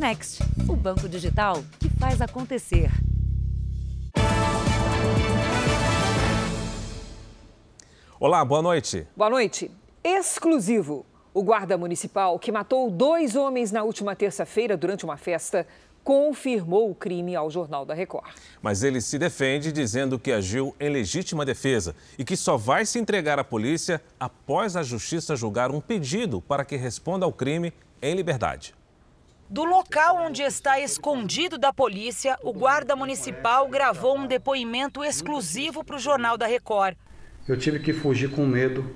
Next, o banco digital que faz acontecer. Olá, boa noite. Boa noite. Exclusivo. O guarda municipal que matou dois homens na última terça-feira durante uma festa confirmou o crime ao Jornal da Record. Mas ele se defende dizendo que agiu em legítima defesa e que só vai se entregar à polícia após a justiça julgar um pedido para que responda ao crime em liberdade. Do local onde está escondido da polícia, o guarda municipal gravou um depoimento exclusivo para o Jornal da Record. Eu tive que fugir com medo.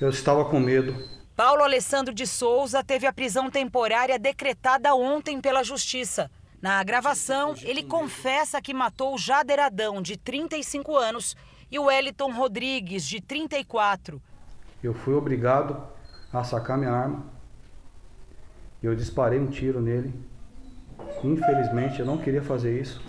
Eu estava com medo. Paulo Alessandro de Souza teve a prisão temporária decretada ontem pela Justiça. Na gravação, ele confessa que matou Jader Adão, de 35 anos, e o Wellington Rodrigues, de 34. Eu fui obrigado a sacar minha arma. Eu disparei um tiro nele. Infelizmente, eu não queria fazer isso.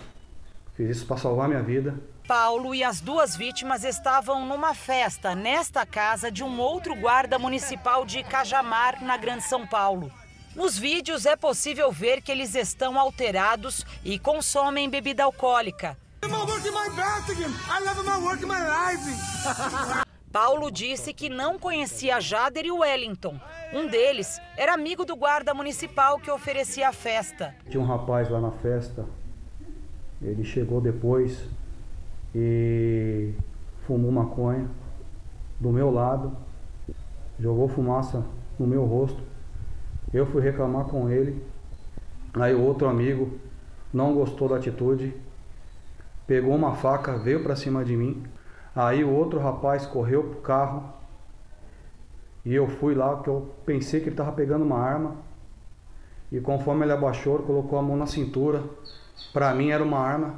Fiz isso para salvar minha vida. Paulo e as duas vítimas estavam numa festa nesta casa de um outro guarda municipal de Cajamar, na Grande São Paulo. Nos vídeos é possível ver que eles estão alterados e consomem bebida alcoólica. Paulo disse que não conhecia Jader e Wellington. Um deles era amigo do guarda municipal que oferecia a festa. Tinha um rapaz lá na festa. Ele chegou depois, e fumou maconha do meu lado, jogou fumaça no meu rosto. Eu fui reclamar com ele. Aí o outro amigo não gostou da atitude, pegou uma faca, veio para cima de mim. Aí o outro rapaz correu pro carro e eu fui lá porque eu pensei que ele estava pegando uma arma. E conforme ele abaixou, ele colocou a mão na cintura. Para mim era uma arma.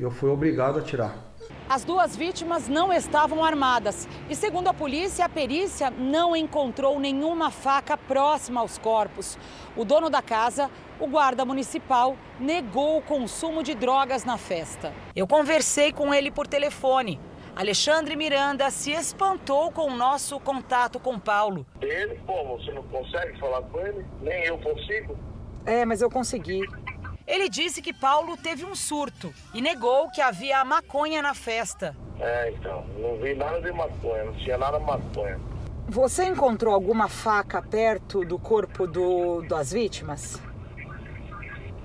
Eu fui obrigado a tirar. As duas vítimas não estavam armadas e, segundo a polícia, a perícia não encontrou nenhuma faca próxima aos corpos. O dono da casa, o guarda municipal, negou o consumo de drogas na festa. Eu conversei com ele por telefone. Alexandre Miranda se espantou com o nosso contato com Paulo. Ele, como? Você não consegue falar com ele? Nem eu consigo? É, mas eu consegui. Ele disse que Paulo teve um surto e negou que havia maconha na festa. É, então, não vi nada de maconha, não tinha nada de maconha. Você encontrou alguma faca perto do corpo do, das vítimas?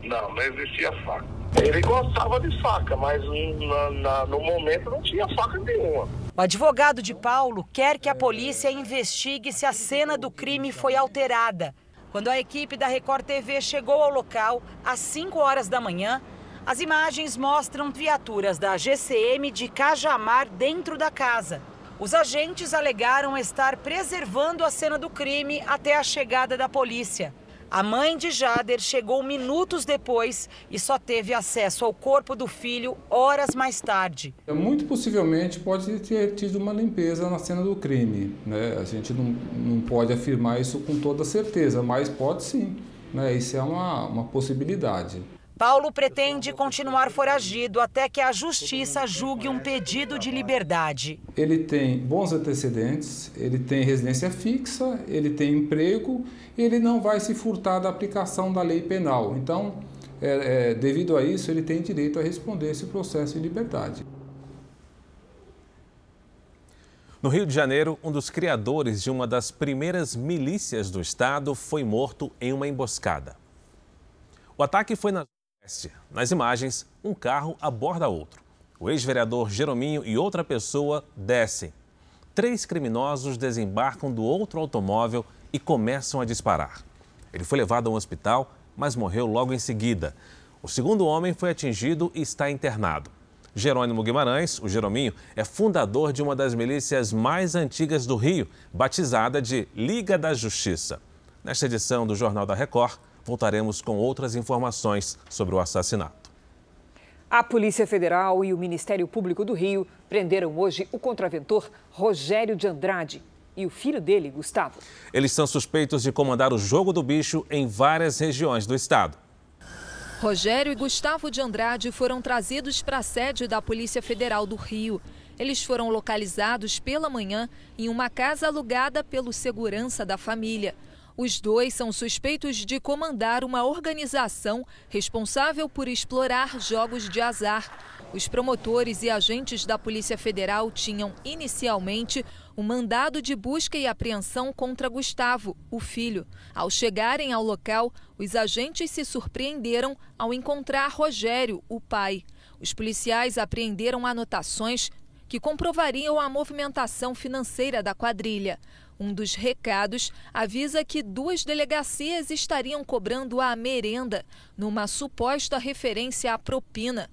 Não, não existia faca. Ele gostava de faca, mas na, na, no momento não tinha faca nenhuma. O advogado de Paulo quer que a polícia investigue se a cena do crime foi alterada quando a equipe da Record TV chegou ao local, às 5 horas da manhã, as imagens mostram viaturas da GCM de Cajamar dentro da casa. Os agentes alegaram estar preservando a cena do crime até a chegada da polícia. A mãe de Jader chegou minutos depois e só teve acesso ao corpo do filho horas mais tarde. Muito possivelmente pode ter tido uma limpeza na cena do crime. Né? A gente não, não pode afirmar isso com toda certeza, mas pode sim. Né? Isso é uma, uma possibilidade. Paulo pretende continuar foragido até que a justiça julgue um pedido de liberdade. Ele tem bons antecedentes, ele tem residência fixa, ele tem emprego, ele não vai se furtar da aplicação da lei penal. Então, é, é, devido a isso, ele tem direito a responder esse processo de liberdade. No Rio de Janeiro, um dos criadores de uma das primeiras milícias do estado foi morto em uma emboscada. O ataque foi na nas imagens, um carro aborda outro. O ex-vereador Jerominho e outra pessoa descem. Três criminosos desembarcam do outro automóvel e começam a disparar. Ele foi levado a um hospital, mas morreu logo em seguida. O segundo homem foi atingido e está internado. Jerônimo Guimarães, o Jerominho, é fundador de uma das milícias mais antigas do Rio, batizada de Liga da Justiça. Nesta edição do Jornal da Record, voltaremos com outras informações sobre o assassinato. A Polícia Federal e o Ministério Público do Rio prenderam hoje o contraventor Rogério de Andrade e o filho dele, Gustavo. Eles são suspeitos de comandar o jogo do bicho em várias regiões do estado. Rogério e Gustavo de Andrade foram trazidos para a sede da Polícia Federal do Rio. Eles foram localizados pela manhã em uma casa alugada pelo segurança da família. Os dois são suspeitos de comandar uma organização responsável por explorar jogos de azar. Os promotores e agentes da Polícia Federal tinham inicialmente um mandado de busca e apreensão contra Gustavo, o filho. Ao chegarem ao local, os agentes se surpreenderam ao encontrar Rogério, o pai. Os policiais apreenderam anotações que comprovariam a movimentação financeira da quadrilha. Um dos recados avisa que duas delegacias estariam cobrando a merenda numa suposta referência à propina.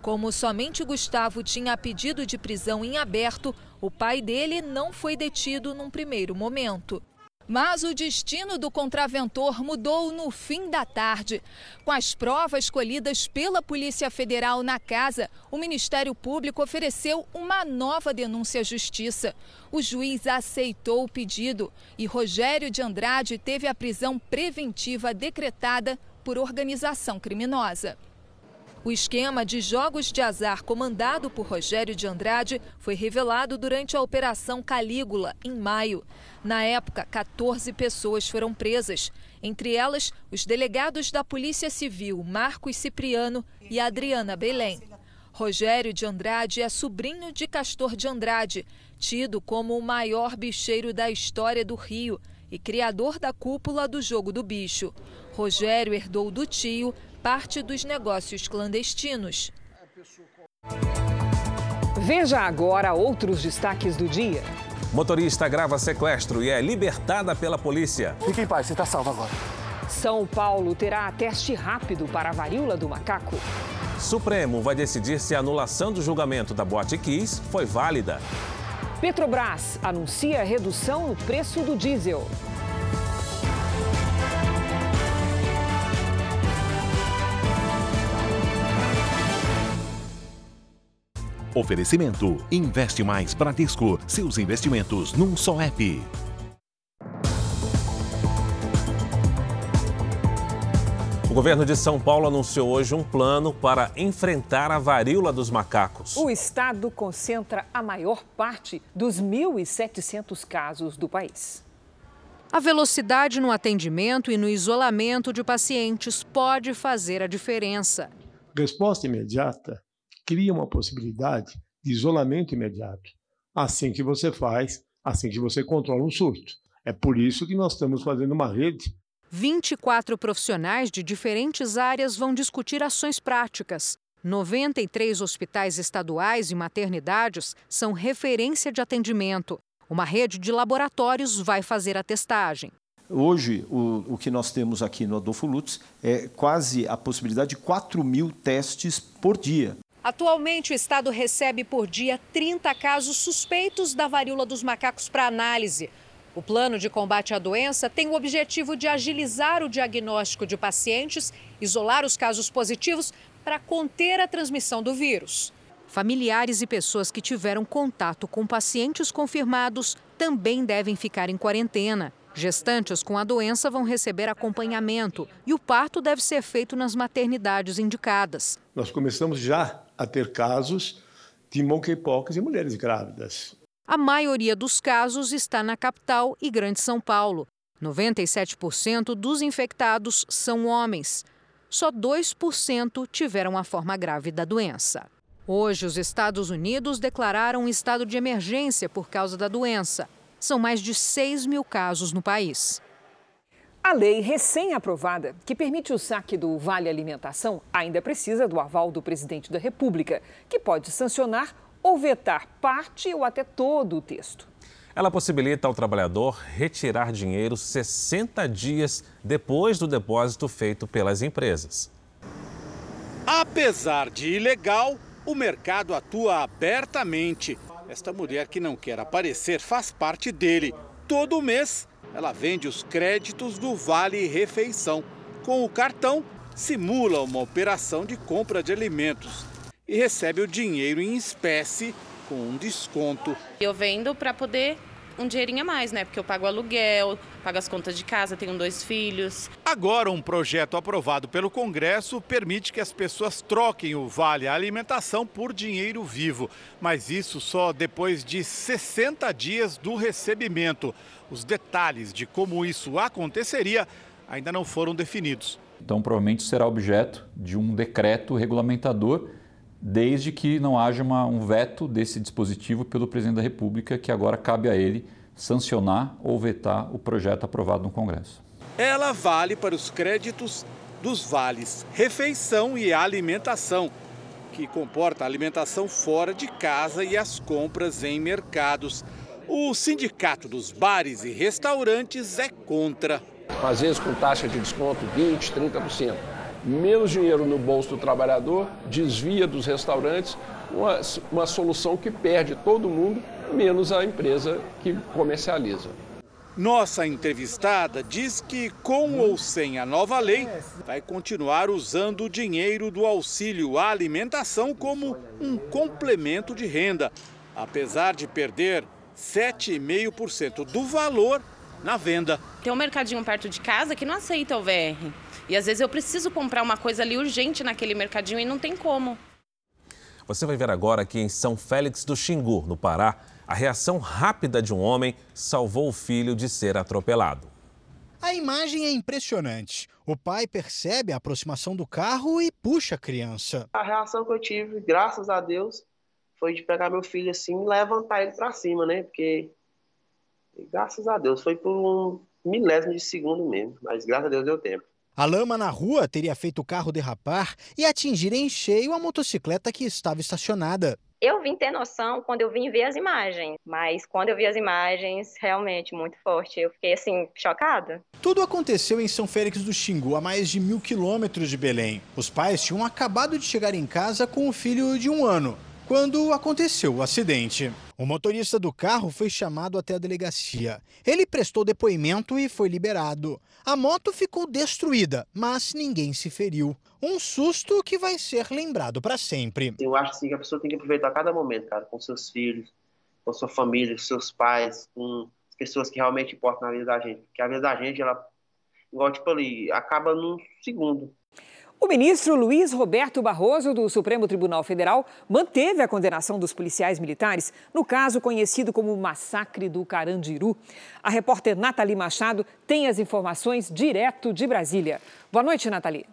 Como somente Gustavo tinha pedido de prisão em aberto, o pai dele não foi detido num primeiro momento. Mas o destino do contraventor mudou no fim da tarde. Com as provas colhidas pela Polícia Federal na casa, o Ministério Público ofereceu uma nova denúncia à Justiça. O juiz aceitou o pedido e Rogério de Andrade teve a prisão preventiva decretada por organização criminosa. O esquema de jogos de azar comandado por Rogério de Andrade foi revelado durante a Operação Calígula, em maio. Na época, 14 pessoas foram presas, entre elas os delegados da Polícia Civil Marcos Cipriano e Adriana Belém. Rogério de Andrade é sobrinho de Castor de Andrade, tido como o maior bicheiro da história do Rio e criador da cúpula do Jogo do Bicho. Rogério herdou do tio parte dos negócios clandestinos. Veja agora outros destaques do dia. Motorista grava sequestro e é libertada pela polícia. Fique em paz, você está salvo agora. São Paulo terá teste rápido para a varíola do macaco. Supremo vai decidir se a anulação do julgamento da Boate Kiss foi válida. Petrobras anuncia redução no preço do diesel. Oferecimento: Investe Mais Bradesco. Seus investimentos num só app. O governo de São Paulo anunciou hoje um plano para enfrentar a varíola dos macacos. O estado concentra a maior parte dos 1.700 casos do país. A velocidade no atendimento e no isolamento de pacientes pode fazer a diferença. Resposta imediata cria uma possibilidade de isolamento imediato. Assim que você faz, assim que você controla um surto. É por isso que nós estamos fazendo uma rede 24 profissionais de diferentes áreas vão discutir ações práticas. 93 hospitais estaduais e maternidades são referência de atendimento. Uma rede de laboratórios vai fazer a testagem. Hoje, o, o que nós temos aqui no Adolfo Lutz é quase a possibilidade de 4 mil testes por dia. Atualmente, o estado recebe por dia 30 casos suspeitos da varíola dos macacos para análise. O plano de combate à doença tem o objetivo de agilizar o diagnóstico de pacientes, isolar os casos positivos para conter a transmissão do vírus. Familiares e pessoas que tiveram contato com pacientes confirmados também devem ficar em quarentena. Gestantes com a doença vão receber acompanhamento e o parto deve ser feito nas maternidades indicadas. Nós começamos já a ter casos de monkeypox em mulheres grávidas. A maioria dos casos está na capital e Grande São Paulo. 97% dos infectados são homens. Só 2% tiveram a forma grave da doença. Hoje, os Estados Unidos declararam um estado de emergência por causa da doença. São mais de 6 mil casos no país. A lei recém-aprovada, que permite o saque do Vale Alimentação, ainda precisa do aval do presidente da República, que pode sancionar ou vetar parte ou até todo o texto. Ela possibilita ao trabalhador retirar dinheiro 60 dias depois do depósito feito pelas empresas. Apesar de ilegal, o mercado atua abertamente. Esta mulher que não quer aparecer faz parte dele. Todo mês, ela vende os créditos do Vale Refeição. Com o cartão, simula uma operação de compra de alimentos e recebe o dinheiro em espécie com um desconto. Eu vendo para poder um dinheirinho a mais, né? Porque eu pago aluguel, pago as contas de casa, tenho dois filhos. Agora, um projeto aprovado pelo Congresso permite que as pessoas troquem o Vale Alimentação por dinheiro vivo. Mas isso só depois de 60 dias do recebimento. Os detalhes de como isso aconteceria ainda não foram definidos. Então, provavelmente será objeto de um decreto regulamentador, desde que não haja uma, um veto desse dispositivo pelo presidente da República, que agora cabe a ele sancionar ou vetar o projeto aprovado no Congresso. Ela vale para os créditos dos vales refeição e alimentação, que comporta a alimentação fora de casa e as compras em mercados. O Sindicato dos Bares e Restaurantes é contra. Às vezes com taxa de desconto 20%, 30%. Menos dinheiro no bolso do trabalhador, desvia dos restaurantes, uma, uma solução que perde todo mundo, menos a empresa que comercializa. Nossa entrevistada diz que, com ou sem a nova lei, vai continuar usando o dinheiro do auxílio à alimentação como um complemento de renda, apesar de perder 7,5% do valor na venda. Tem um mercadinho perto de casa que não aceita o VR. E às vezes eu preciso comprar uma coisa ali urgente naquele mercadinho e não tem como. Você vai ver agora aqui em São Félix do Xingu, no Pará, a reação rápida de um homem salvou o filho de ser atropelado. A imagem é impressionante. O pai percebe a aproximação do carro e puxa a criança. A reação que eu tive, graças a Deus, foi de pegar meu filho assim e levantar ele para cima, né? Porque graças a Deus foi por um milésimo de segundo mesmo, mas graças a Deus deu tempo. A lama na rua teria feito o carro derrapar e atingir em cheio a motocicleta que estava estacionada. Eu vim ter noção quando eu vim ver as imagens, mas quando eu vi as imagens, realmente muito forte. Eu fiquei assim, chocada. Tudo aconteceu em São Félix do Xingu, a mais de mil quilômetros de Belém. Os pais tinham acabado de chegar em casa com o filho de um ano, quando aconteceu o acidente. O motorista do carro foi chamado até a delegacia. Ele prestou depoimento e foi liberado. A moto ficou destruída, mas ninguém se feriu. Um susto que vai ser lembrado para sempre. Eu acho assim, que a pessoa tem que aproveitar cada momento, cara, com seus filhos, com sua família, com seus pais, com as pessoas que realmente importam na vida da gente. Porque a vida da gente, ela, igual tipo ali, acaba num segundo. O ministro Luiz Roberto Barroso, do Supremo Tribunal Federal, manteve a condenação dos policiais militares no caso conhecido como Massacre do Carandiru. A repórter Nathalie Machado tem as informações direto de Brasília. Boa noite, Nathalie.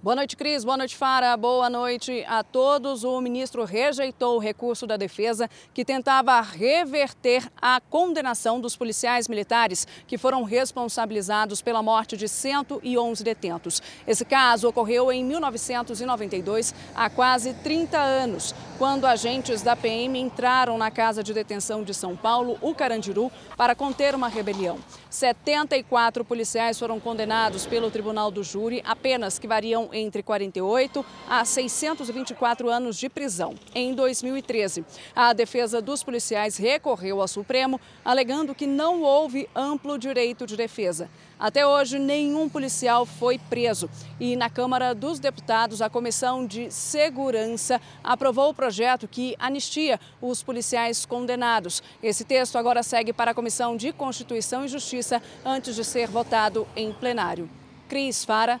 Boa noite, Cris. Boa noite, Fara. Boa noite a todos. O ministro rejeitou o recurso da defesa que tentava reverter a condenação dos policiais militares que foram responsabilizados pela morte de 111 detentos. Esse caso ocorreu em 1992, há quase 30 anos, quando agentes da PM entraram na casa de detenção de São Paulo, o Carandiru, para conter uma rebelião. 74 policiais foram condenados pelo Tribunal do Júri, apenas que variam entre 48 a 624 anos de prisão. Em 2013, a defesa dos policiais recorreu ao Supremo, alegando que não houve amplo direito de defesa. Até hoje, nenhum policial foi preso. E na Câmara dos Deputados, a Comissão de Segurança aprovou o projeto que anistia os policiais condenados. Esse texto agora segue para a Comissão de Constituição e Justiça antes de ser votado em plenário. Cris Fara.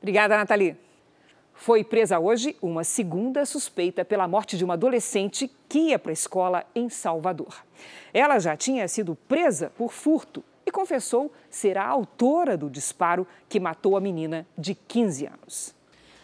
Obrigada, Nathalie. Foi presa hoje uma segunda suspeita pela morte de uma adolescente que ia para a escola em Salvador. Ela já tinha sido presa por furto e confessou ser a autora do disparo que matou a menina de 15 anos.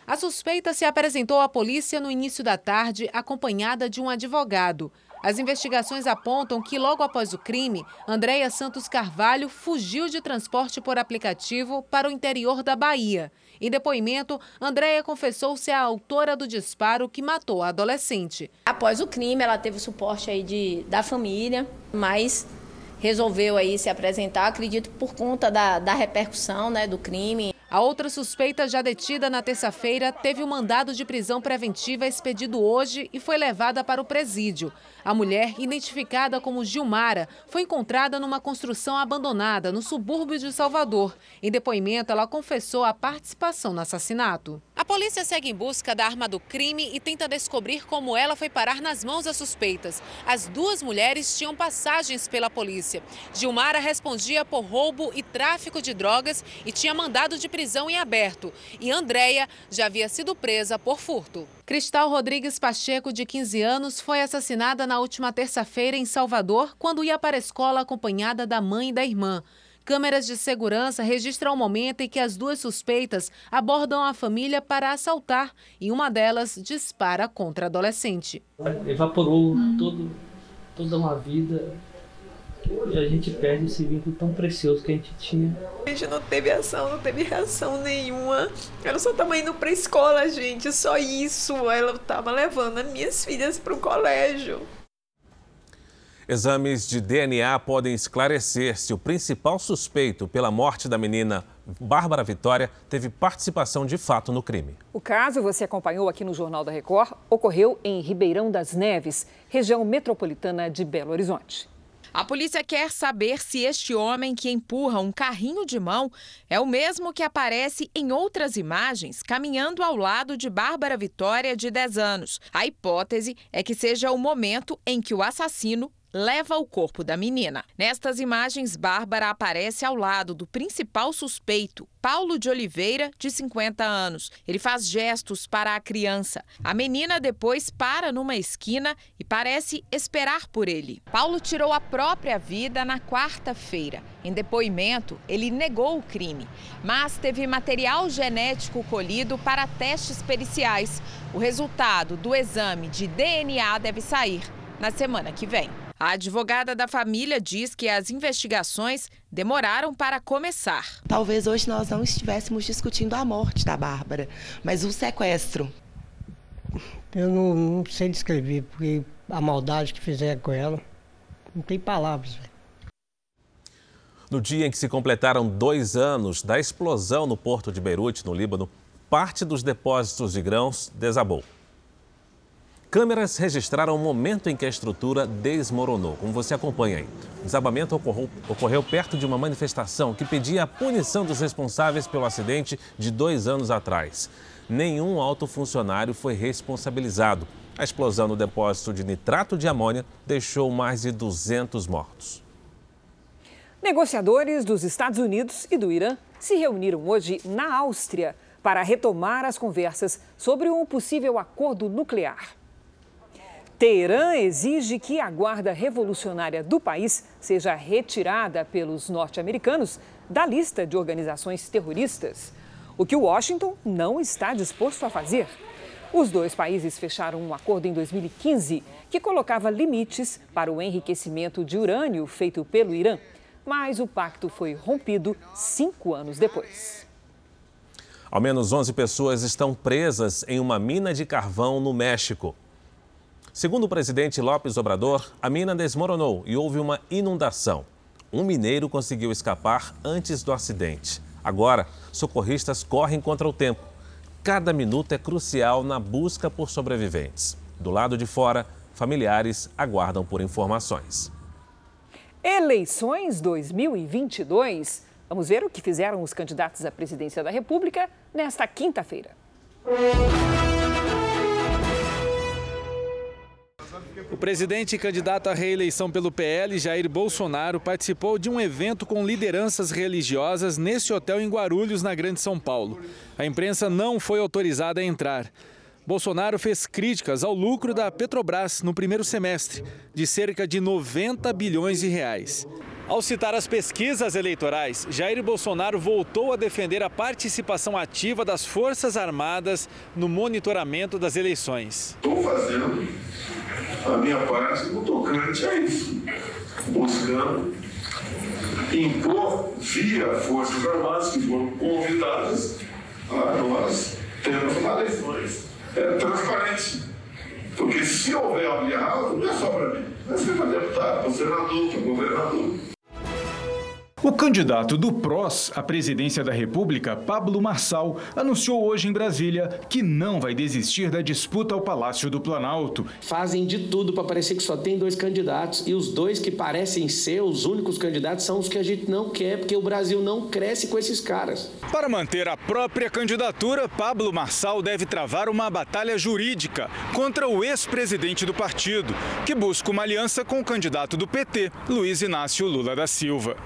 A suspeita se apresentou à polícia no início da tarde, acompanhada de um advogado. As investigações apontam que, logo após o crime, Andréia Santos Carvalho fugiu de transporte por aplicativo para o interior da Bahia. Em depoimento, Andréia confessou ser a autora do disparo que matou a adolescente. Após o crime, ela teve suporte aí de, da família, mas resolveu aí se apresentar, acredito, por conta da, da repercussão né, do crime. A outra suspeita, já detida na terça-feira, teve o um mandado de prisão preventiva expedido hoje e foi levada para o presídio. A mulher, identificada como Gilmara, foi encontrada numa construção abandonada no subúrbio de Salvador. Em depoimento, ela confessou a participação no assassinato. A polícia segue em busca da arma do crime e tenta descobrir como ela foi parar nas mãos das suspeitas. As duas mulheres tinham passagens pela polícia. Gilmara respondia por roubo e tráfico de drogas e tinha mandado de prisão em aberto. E Andréia já havia sido presa por furto. Cristal Rodrigues Pacheco, de 15 anos, foi assassinada na última terça-feira em Salvador, quando ia para a escola acompanhada da mãe e da irmã. Câmeras de segurança registram o momento em que as duas suspeitas abordam a família para assaltar e uma delas dispara contra a adolescente. Evaporou todo, toda uma vida e a gente perde esse vínculo tão precioso que a gente tinha. A gente não teve ação, não teve reação nenhuma. Ela só estava indo para a escola, gente, só isso. Ela estava levando as minhas filhas para o colégio. Exames de DNA podem esclarecer se o principal suspeito pela morte da menina Bárbara Vitória teve participação de fato no crime. O caso, você acompanhou aqui no Jornal da Record, ocorreu em Ribeirão das Neves, região metropolitana de Belo Horizonte. A polícia quer saber se este homem que empurra um carrinho de mão é o mesmo que aparece em outras imagens caminhando ao lado de Bárbara Vitória, de 10 anos. A hipótese é que seja o momento em que o assassino leva o corpo da menina. Nestas imagens, Bárbara aparece ao lado do principal suspeito, Paulo de Oliveira, de 50 anos. Ele faz gestos para a criança. A menina depois para numa esquina e parece esperar por ele. Paulo tirou a própria vida na quarta-feira. Em depoimento, ele negou o crime, mas teve material genético colhido para testes periciais. O resultado do exame de DNA deve sair na semana que vem. A advogada da família diz que as investigações demoraram para começar. Talvez hoje nós não estivéssemos discutindo a morte da Bárbara, mas o sequestro. Eu não, não sei descrever, porque a maldade que fizeram com ela, não tem palavras. No dia em que se completaram dois anos da explosão no porto de Beirute, no Líbano, parte dos depósitos de grãos desabou. Câmeras registraram o momento em que a estrutura desmoronou, como você acompanha aí. O desabamento ocorreu, ocorreu, perto de uma manifestação que pedia a punição dos responsáveis pelo acidente de dois anos atrás. Nenhum alto funcionário foi responsabilizado. A explosão no depósito de nitrato de amônia deixou mais de 200 mortos. Negociadores dos Estados Unidos e do Irã se reuniram hoje na Áustria para retomar as conversas sobre um possível acordo nuclear. Teherã exige que a Guarda Revolucionária do país seja retirada pelos norte-americanos da lista de organizações terroristas, o que Washington não está disposto a fazer. Os dois países fecharam um acordo em 2015 que colocava limites para o enriquecimento de urânio feito pelo Irã, mas o pacto foi rompido cinco anos depois. Ao menos 11 pessoas estão presas em uma mina de carvão no México. Segundo o presidente Lopes Obrador, a mina desmoronou e houve uma inundação. Um mineiro conseguiu escapar antes do acidente. Agora, socorristas correm contra o tempo. Cada minuto é crucial na busca por sobreviventes. Do lado de fora, familiares aguardam por informações. Eleições 2022. Vamos ver o que fizeram os candidatos à presidência da República nesta quinta-feira. O presidente e candidato à reeleição pelo PL, Jair Bolsonaro, participou de um evento com lideranças religiosas nesse hotel em Guarulhos, na Grande São Paulo. A imprensa não foi autorizada a entrar. Bolsonaro fez críticas ao lucro da Petrobras no primeiro semestre, de cerca de 90 bilhões de reais. Ao citar as pesquisas eleitorais, Jair Bolsonaro voltou a defender a participação ativa das Forças Armadas no monitoramento das eleições. Estou fazendo a minha parte no tocante a isso, buscando impor via Forças Armadas que foram convidadas a nós termos eleições é, transparentes. Porque se houver algo errado, não é só para mim, vai ser para deputado, para senador, para governador. O candidato do PROS à presidência da República, Pablo Marçal, anunciou hoje em Brasília que não vai desistir da disputa ao Palácio do Planalto. Fazem de tudo para parecer que só tem dois candidatos e os dois que parecem ser os únicos candidatos são os que a gente não quer, porque o Brasil não cresce com esses caras. Para manter a própria candidatura, Pablo Marçal deve travar uma batalha jurídica contra o ex-presidente do partido, que busca uma aliança com o candidato do PT, Luiz Inácio Lula da Silva.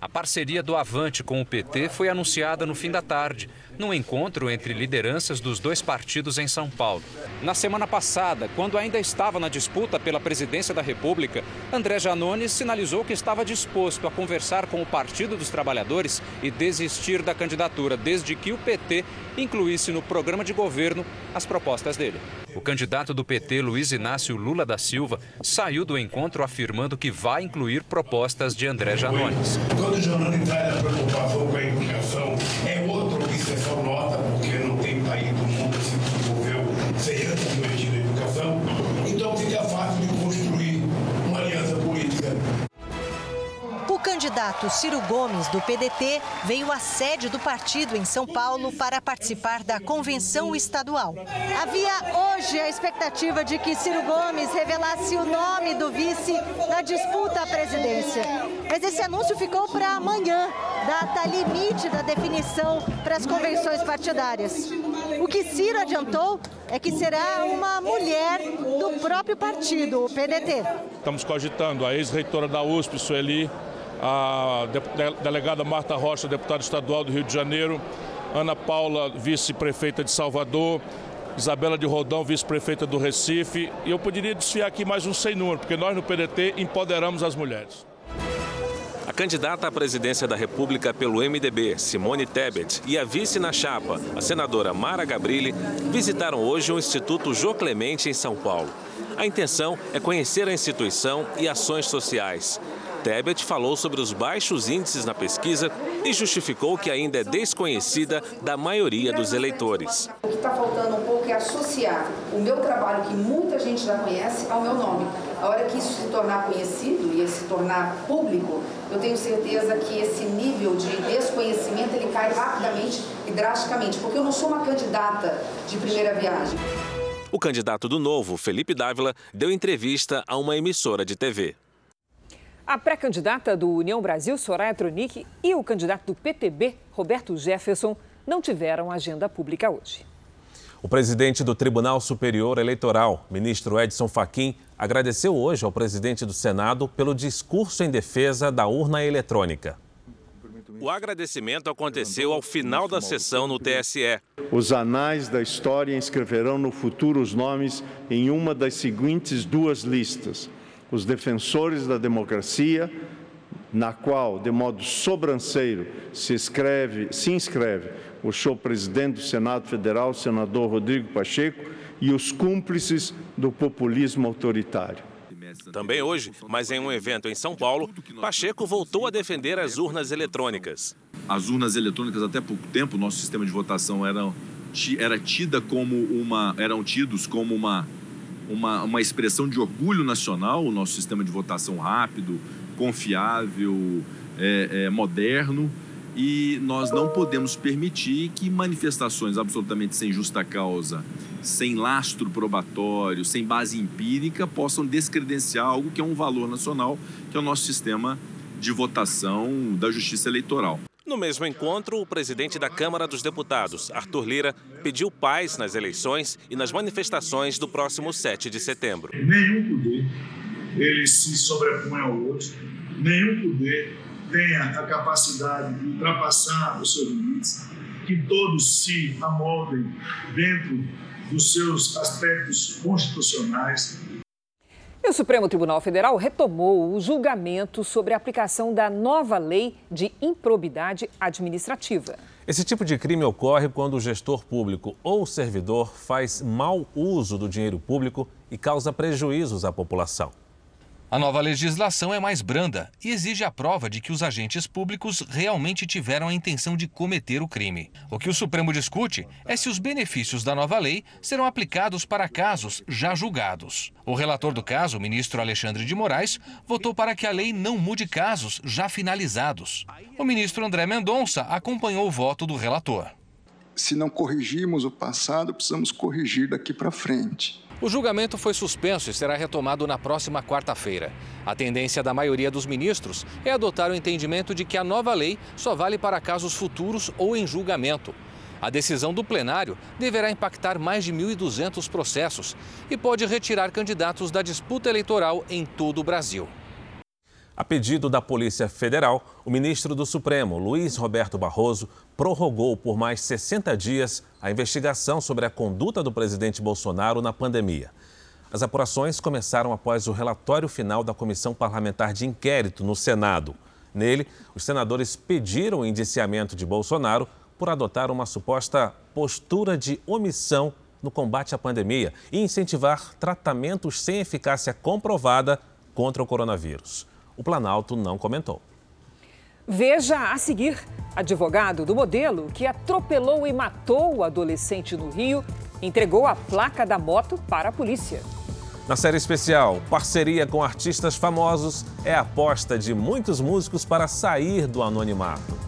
A parceria do Avante com o PT foi anunciada no fim da tarde, num encontro entre lideranças dos dois partidos em São Paulo. Na semana passada, quando ainda estava na disputa pela presidência da República, André Janones sinalizou que estava disposto a conversar com o Partido dos Trabalhadores e desistir da candidatura, desde que o PT incluísse no programa de governo as propostas dele. O candidato do PT, Luiz Inácio Lula da Silva, saiu do encontro afirmando que vai incluir propostas de André Janones. Quando o candidato Ciro Gomes, do PDT, veio à sede do partido em São Paulo para participar da convenção estadual. Havia hoje a expectativa de que Ciro Gomes revelasse o nome do vice na disputa à presidência. Mas esse anúncio ficou para amanhã, data limite da definição para as convenções partidárias. O que Ciro adiantou é que será uma mulher do próprio partido, o PDT. Estamos cogitando a ex-reitora da USP, Sueli, a delegada Marta Rocha, deputada estadual do Rio de Janeiro, Ana Paula, vice-prefeita de Salvador, Isabela de Rodão, vice-prefeita do Recife. E eu poderia desfiar aqui mais um sem número, porque nós no PDT empoderamos as mulheres. A candidata à presidência da República pelo MDB, Simone Tebet, e a vice na chapa, a senadora Mara Gabrilli, visitaram hoje o Instituto Jô Clemente em São Paulo. A intenção é conhecer a instituição e ações sociais. Tebet falou sobre os baixos índices na pesquisa e justificou que ainda é desconhecida da maioria dos eleitores. O que está faltando um pouco é associar o meu trabalho, que muita gente já conhece, ao meu nome. A hora que isso se tornar conhecido e se tornar público, eu tenho certeza que esse nível de desconhecimento ele cai rapidamente e drasticamente, porque eu não sou uma candidata de primeira viagem. O candidato do Novo, Felipe Dávila, deu entrevista a uma emissora de TV. A pré-candidata do União Brasil, Soraya Tronic, e o candidato do PTB, Roberto Jefferson, não tiveram agenda pública hoje. O presidente do Tribunal Superior Eleitoral, ministro Edson Fachin, agradeceu hoje ao presidente do Senado pelo discurso em defesa da urna eletrônica. O agradecimento aconteceu ao final da sessão no TSE. Os anais da história inscreverão no futuro os nomes em uma das seguintes duas listas: os defensores da democracia, na qual, de modo sobranceiro, se, escreve, se inscreve o show presidente do Senado Federal, senador Rodrigo Pacheco, e os cúmplices do populismo autoritário. Também hoje, mas em um evento em São Paulo, Pacheco voltou a defender as urnas eletrônicas. As urnas eletrônicas, até pouco tempo, nosso sistema de votação era, era tida como uma, eram tidos como uma uma, uma expressão de orgulho nacional, o nosso sistema de votação rápido, confiável, é, é, moderno. E nós não podemos permitir que manifestações absolutamente sem justa causa, sem lastro probatório, sem base empírica, possam descredenciar algo que é um valor nacional, que é o nosso sistema de votação da justiça eleitoral. No mesmo encontro, o presidente da Câmara dos Deputados, Arthur Lira, pediu paz nas eleições e nas manifestações do próximo 7 de setembro. Nenhum poder ele se sobrepõe ao outro, nenhum poder tenha a capacidade de ultrapassar os seus limites, que todos se amoldem dentro dos seus aspectos constitucionais, o Supremo Tribunal Federal retomou o julgamento sobre a aplicação da nova lei de improbidade administrativa. Esse tipo de crime ocorre quando o gestor público ou servidor faz mau uso do dinheiro público e causa prejuízos à população. A nova legislação é mais branda e exige a prova de que os agentes públicos realmente tiveram a intenção de cometer o crime. O que o Supremo discute é se os benefícios da nova lei serão aplicados para casos já julgados. O relator do caso, o ministro Alexandre de Moraes, votou para que a lei não mude casos já finalizados. O ministro André Mendonça acompanhou o voto do relator. Se não corrigirmos o passado, precisamos corrigir daqui para frente. O julgamento foi suspenso e será retomado na próxima quarta-feira. A tendência da maioria dos ministros é adotar o entendimento de que a nova lei só vale para casos futuros ou em julgamento. A decisão do plenário deverá impactar mais de 1.200 processos e pode retirar candidatos da disputa eleitoral em todo o Brasil. A pedido da Polícia Federal, o ministro do Supremo, Luiz Roberto Barroso, prorrogou por mais 60 dias a investigação sobre a conduta do presidente Bolsonaro na pandemia. As apurações começaram após o relatório final da Comissão Parlamentar de Inquérito no Senado. Nele, os senadores pediram o indiciamento de Bolsonaro por adotar uma suposta postura de omissão no combate à pandemia e incentivar tratamentos sem eficácia comprovada contra o coronavírus. O Planalto não comentou. Veja a seguir: advogado do modelo que atropelou e matou o adolescente no Rio entregou a placa da moto para a polícia. Na série especial, parceria com artistas famosos é a aposta de muitos músicos para sair do anonimato.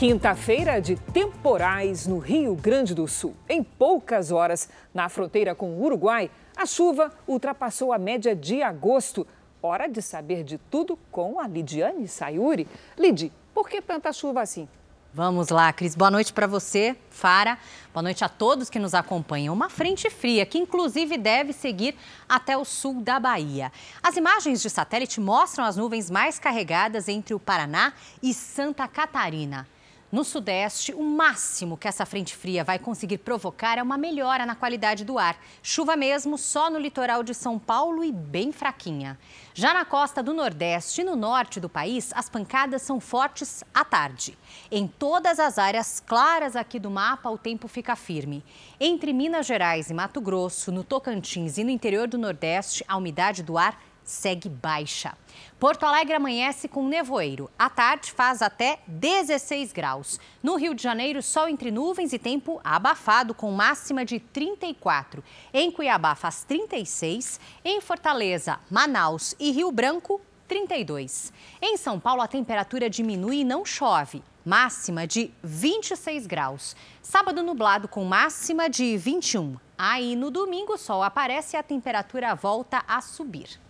Quinta-feira de temporais no Rio Grande do Sul. Em poucas horas, na fronteira com o Uruguai, a chuva ultrapassou a média de agosto. Hora de saber de tudo com a Lidiane Sayuri. Lidi, por que tanta chuva assim? Vamos lá, Cris. Boa noite para você, Fara. Boa noite a todos que nos acompanham. Uma frente fria que, inclusive, deve seguir até o sul da Bahia. As imagens de satélite mostram as nuvens mais carregadas entre o Paraná e Santa Catarina. No Sudeste, o máximo que essa frente fria vai conseguir provocar é uma melhora na qualidade do ar. Chuva mesmo só no litoral de São Paulo e bem fraquinha. Já na costa do Nordeste e no norte do país, as pancadas são fortes à tarde. Em todas as áreas claras aqui do mapa, o tempo fica firme. Entre Minas Gerais e Mato Grosso, no Tocantins e no interior do Nordeste, a umidade do ar segue baixa. Porto Alegre amanhece com nevoeiro. À tarde faz até 16 graus. No Rio de Janeiro, sol entre nuvens e tempo abafado, com máxima de 34. Em Cuiabá faz 36. Em Fortaleza, Manaus e Rio Branco, 32. Em São Paulo, a temperatura diminui e não chove. Máxima de 26 graus. Sábado nublado com máxima de 21. Aí no domingo o sol aparece e a temperatura volta a subir.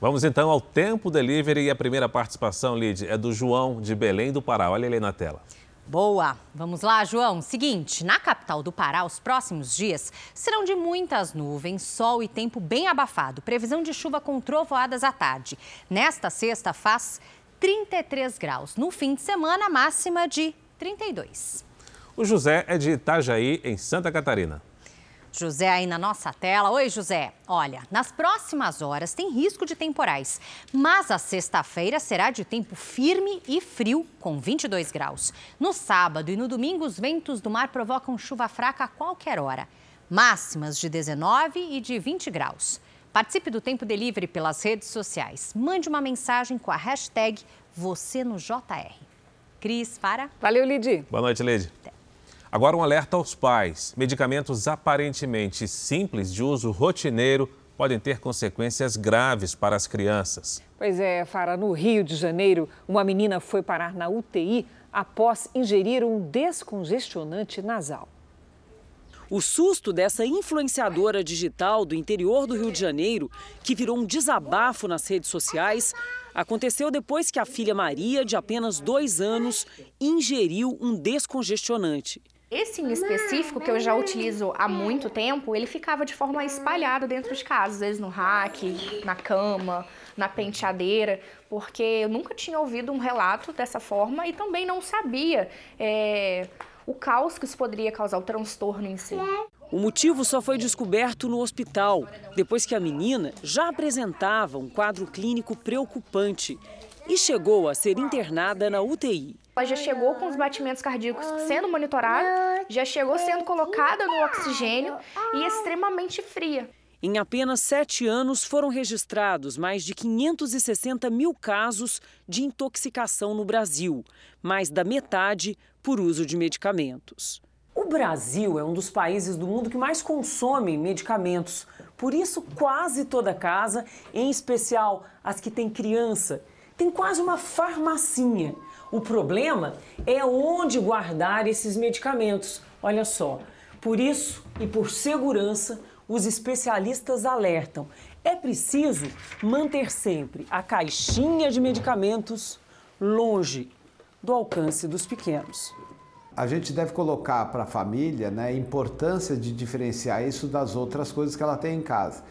Vamos então ao Tempo Delivery e a primeira participação, Lid, é do João de Belém do Pará. Olha ele aí na tela. Boa! Vamos lá, João. Seguinte, na capital do Pará, os próximos dias serão de muitas nuvens, sol e tempo bem abafado. Previsão de chuva com trovoadas à tarde. Nesta sexta faz 33 graus. No fim de semana, máxima de 32. O José é de Itajaí, em Santa Catarina. José aí na nossa tela. Oi, José. Olha, nas próximas horas tem risco de temporais, mas a sexta-feira será de tempo firme e frio, com 22 graus. No sábado e no domingo, os ventos do mar provocam chuva fraca a qualquer hora. Máximas de 19 e de 20 graus. Participe do Tempo Delivery pelas redes sociais. Mande uma mensagem com a hashtag você no JR. Cris, para. Valeu, Lidi. Boa noite, Lidi. Agora um alerta aos pais. Medicamentos aparentemente simples de uso rotineiro podem ter consequências graves para as crianças. Pois é, Fara, no Rio de Janeiro, uma menina foi parar na UTI após ingerir um descongestionante nasal. O susto dessa influenciadora digital do interior do Rio de Janeiro, que virou um desabafo nas redes sociais, aconteceu depois que a filha Maria, de apenas dois anos, ingeriu um descongestionante. Esse em específico, que eu já utilizo há muito tempo, ele ficava de forma espalhada dentro de casa, às vezes no rack, na cama, na penteadeira, porque eu nunca tinha ouvido um relato dessa forma e também não sabia é, o caos que isso poderia causar, o transtorno em si. O motivo só foi descoberto no hospital, depois que a menina já apresentava um quadro clínico preocupante e chegou a ser internada na UTI. Ela já chegou com os batimentos cardíacos sendo monitorada, já chegou sendo colocada no oxigênio e extremamente fria. Em apenas sete anos, foram registrados mais de 560 mil casos de intoxicação no Brasil, mais da metade por uso de medicamentos. O Brasil é um dos países do mundo que mais consome medicamentos. Por isso, quase toda casa, em especial as que têm criança, tem quase uma farmacinha. O problema é onde guardar esses medicamentos. Olha só, por isso e por segurança, os especialistas alertam: é preciso manter sempre a caixinha de medicamentos longe do alcance dos pequenos. A gente deve colocar para a família né, a importância de diferenciar isso das outras coisas que ela tem em casa.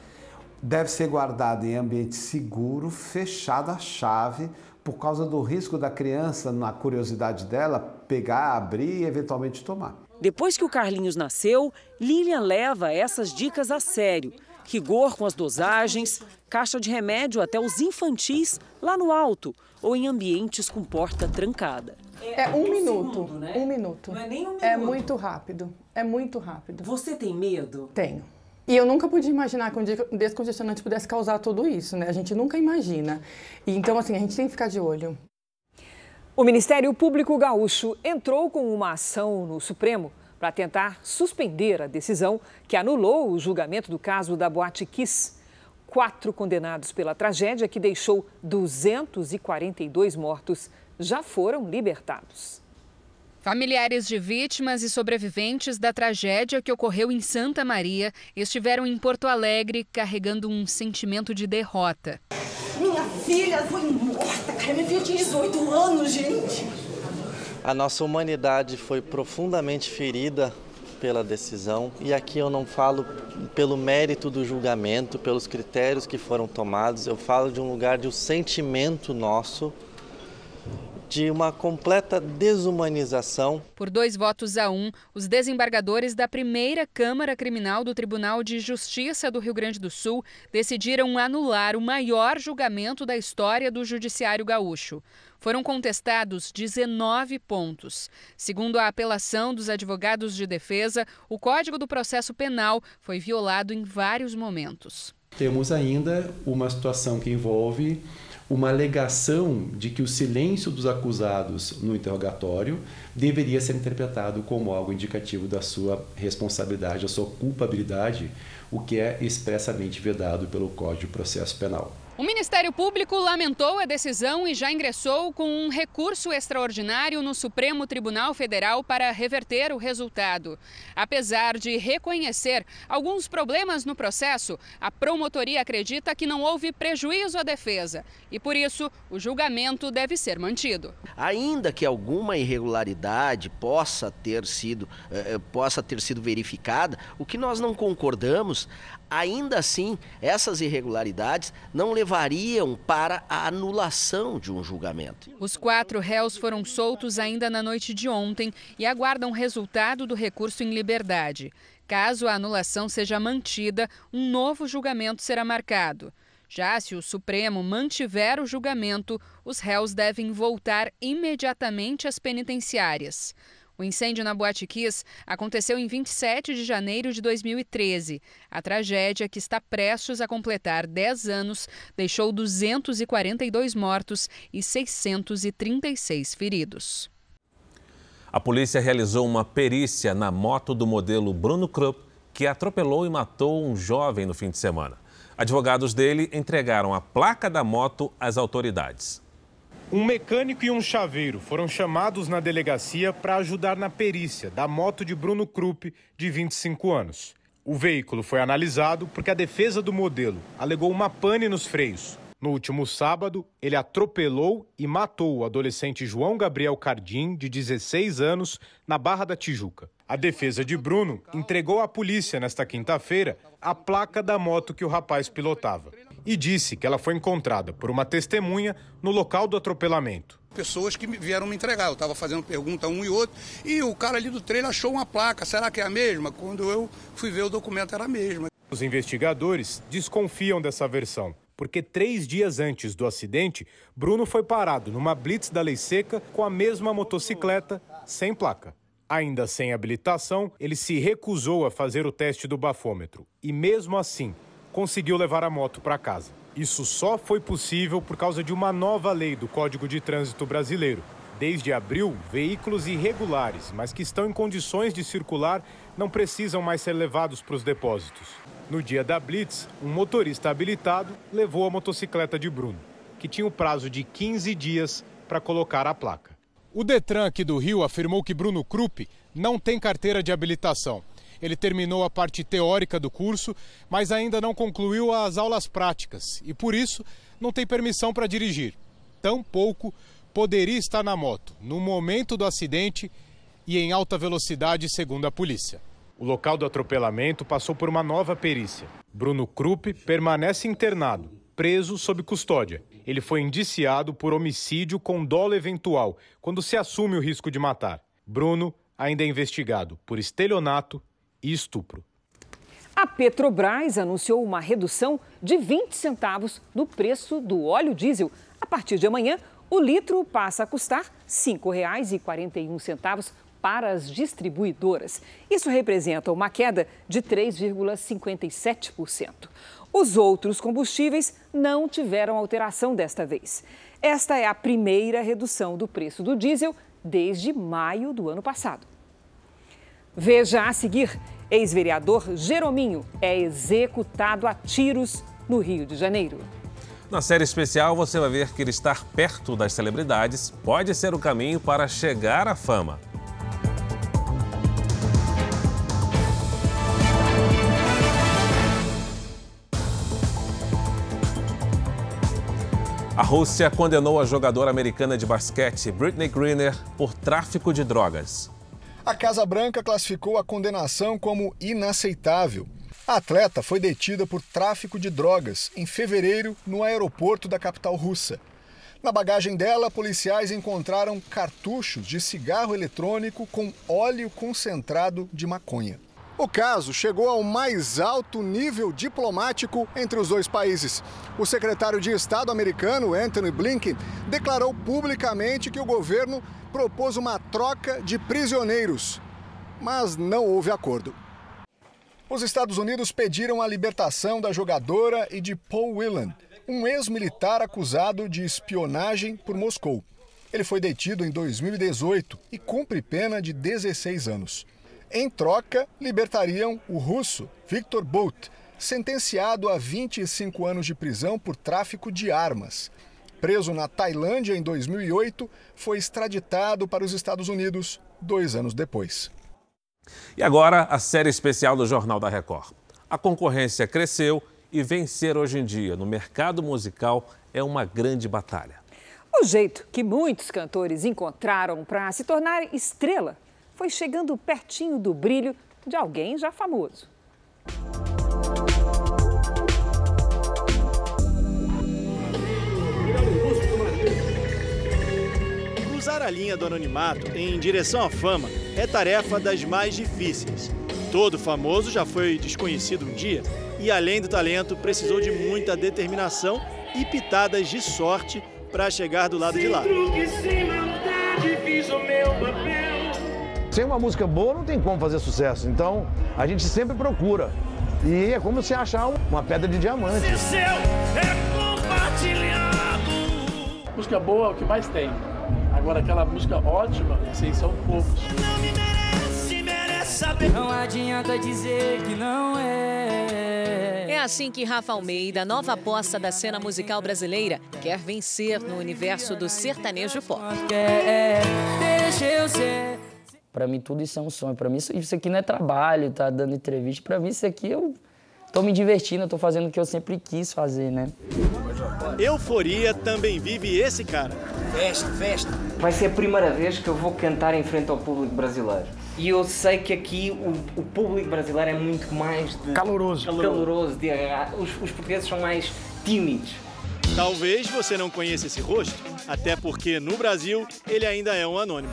Deve ser guardado em ambiente seguro, fechado a chave, por causa do risco da criança, na curiosidade dela, pegar, abrir e eventualmente tomar. Depois que o Carlinhos nasceu, Lilian leva essas dicas a sério. Rigor com as dosagens, caixa de remédio até os infantis lá no alto ou em ambientes com porta trancada. É um, minuto, segundo, né? um minuto. Não é nem um minuto. É muito rápido, é muito rápido. Você tem medo? Tenho. E eu nunca podia imaginar que um descongestionante pudesse causar tudo isso, né? A gente nunca imagina. E, então, assim, a gente tem que ficar de olho. O Ministério Público Gaúcho entrou com uma ação no Supremo para tentar suspender a decisão que anulou o julgamento do caso da Boate Kiss. Quatro condenados pela tragédia que deixou 242 mortos já foram libertados. Familiares de vítimas e sobreviventes da tragédia que ocorreu em Santa Maria estiveram em Porto Alegre carregando um sentimento de derrota. Minha filha foi morta, cara. Minha filha tinha 18 anos, gente. A nossa humanidade foi profundamente ferida pela decisão e aqui eu não falo pelo mérito do julgamento, pelos critérios que foram tomados, eu falo de um lugar de um sentimento nosso de uma completa desumanização. Por dois votos a um, os desembargadores da primeira Câmara Criminal do Tribunal de Justiça do Rio Grande do Sul decidiram anular o maior julgamento da história do Judiciário Gaúcho. Foram contestados 19 pontos. Segundo a apelação dos advogados de defesa, o Código do Processo Penal foi violado em vários momentos. Temos ainda uma situação que envolve uma alegação de que o silêncio dos acusados no interrogatório deveria ser interpretado como algo indicativo da sua responsabilidade, da sua culpabilidade, o que é expressamente vedado pelo Código de Processo Penal. O Ministério Público lamentou a decisão e já ingressou com um recurso extraordinário no Supremo Tribunal Federal para reverter o resultado. Apesar de reconhecer alguns problemas no processo, a promotoria acredita que não houve prejuízo à defesa e, por isso, o julgamento deve ser mantido. Ainda que alguma irregularidade possa ter sido, eh, possa ter sido verificada, o que nós não concordamos ainda assim, essas irregularidades não levariam para a anulação de um julgamento. Os quatro réus foram soltos ainda na noite de ontem e aguardam resultado do recurso em liberdade. Caso a anulação seja mantida, um novo julgamento será marcado. Já se o Supremo mantiver o julgamento, os réus devem voltar imediatamente às penitenciárias. O incêndio na Boate Kiss aconteceu em 27 de janeiro de 2013. A tragédia, que está prestes a completar 10 anos, deixou 242 mortos e 636 feridos. A polícia realizou uma perícia na moto do modelo Bruno Krupp, que atropelou e matou um jovem no fim de semana. Advogados dele entregaram a placa da moto às autoridades. Um mecânico e um chaveiro foram chamados na delegacia para ajudar na perícia da moto de Bruno Krupp, de 25 anos. O veículo foi analisado porque a defesa do modelo alegou uma pane nos freios. No último sábado, ele atropelou e matou o adolescente João Gabriel Cardim, de 16 anos, na Barra da Tijuca. A defesa de Bruno entregou à polícia nesta quinta-feira a placa da moto que o rapaz pilotava e disse que ela foi encontrada por uma testemunha no local do atropelamento. Pessoas que vieram me entregar. Eu estava fazendo pergunta a um e outro e o cara ali do trailer achou uma placa. Será que é a mesma? Quando eu fui ver o documento, era a mesma. Os investigadores desconfiam dessa versão. porque três dias antes do acidente, Bruno foi parado numa blitz da Lei Seca com a mesma motocicleta, sem placa. Ainda sem habilitação, ele se recusou a fazer o teste do bafômetro e, mesmo assim, conseguiu levar a moto para casa. Isso só foi possível por causa de uma nova lei do Código de Trânsito Brasileiro. Desde abril, veículos irregulares, mas que estão em condições de circular, não precisam mais ser levados para os depósitos. No dia da Blitz, um motorista habilitado levou a motocicleta de Bruno, que tinha o prazo de 15 dias para colocar a placa. O Detran aqui do Rio afirmou que Bruno Krupp não tem carteira de habilitação. Ele terminou a parte teórica do curso, mas ainda não concluiu as aulas práticas e, por isso, não tem permissão para dirigir. Tampouco poderia estar na moto no momento do acidente e em alta velocidade, segundo a polícia. O local do atropelamento passou por uma nova perícia. Bruno Krupp permanece internado, preso sob custódia. Ele foi indiciado por homicídio com dolo eventual, quando se assume o risco de matar. Bruno ainda é investigado por estelionato e estupro. A Petrobras anunciou uma redução de 20 centavos no preço do óleo diesel. A partir de amanhã, o litro passa a custar R$ 5,41 para as distribuidoras. Isso representa uma queda de 3,57%. Os outros combustíveis não tiveram alteração desta vez. Esta é a primeira redução do preço do diesel desde maio do ano passado. Veja a seguir: ex-vereador Jerominho é executado a tiros no Rio de Janeiro. Na série especial, você vai ver que ele estar perto das celebridades pode ser o caminho para chegar à fama. A Rússia condenou a jogadora americana de basquete Britney Greener por tráfico de drogas. A Casa Branca classificou a condenação como inaceitável. A atleta foi detida por tráfico de drogas em fevereiro no aeroporto da capital russa. Na bagagem dela, policiais encontraram cartuchos de cigarro eletrônico com óleo concentrado de maconha. O caso chegou ao mais alto nível diplomático entre os dois países. O secretário de Estado americano, Anthony Blinken, declarou publicamente que o governo propôs uma troca de prisioneiros, mas não houve acordo. Os Estados Unidos pediram a libertação da jogadora e de Paul Whelan, um ex-militar acusado de espionagem por Moscou. Ele foi detido em 2018 e cumpre pena de 16 anos. Em troca, libertariam o russo Viktor Bout, sentenciado a 25 anos de prisão por tráfico de armas. Preso na Tailândia em 2008, foi extraditado para os Estados Unidos dois anos depois. E agora, a série especial do Jornal da Record. A concorrência cresceu e vencer hoje em dia no mercado musical é uma grande batalha. O jeito que muitos cantores encontraram para se tornar estrela foi chegando pertinho do brilho de alguém já famoso. Cruzar a linha do anonimato em direção à fama é tarefa das mais difíceis. Todo famoso já foi desconhecido um dia e, além do talento, precisou de muita determinação e pitadas de sorte para chegar do lado de lá. Sem uma música boa não tem como fazer sucesso. Então a gente sempre procura. E é como se achar uma pedra de diamante. Música boa é o que mais tem. Agora aquela música ótima, assim, são poucos. Não adianta dizer que não é. É assim que Rafa Almeida, nova aposta da cena musical brasileira, quer vencer no universo do sertanejo pop. É, deixa eu ser. Para mim tudo isso é um sonho. Para mim isso aqui não é trabalho, tá dando entrevista. Para mim isso aqui eu tô me divertindo, eu tô fazendo o que eu sempre quis fazer, né? Euforia também vive esse cara. Festa, festa. Vai ser a primeira vez que eu vou cantar em frente ao público brasileiro. E eu sei que aqui o, o público brasileiro é muito mais de... caloroso, caloroso de. Os, os portugueses são mais tímidos. Talvez você não conheça esse rosto, até porque no Brasil ele ainda é um anônimo.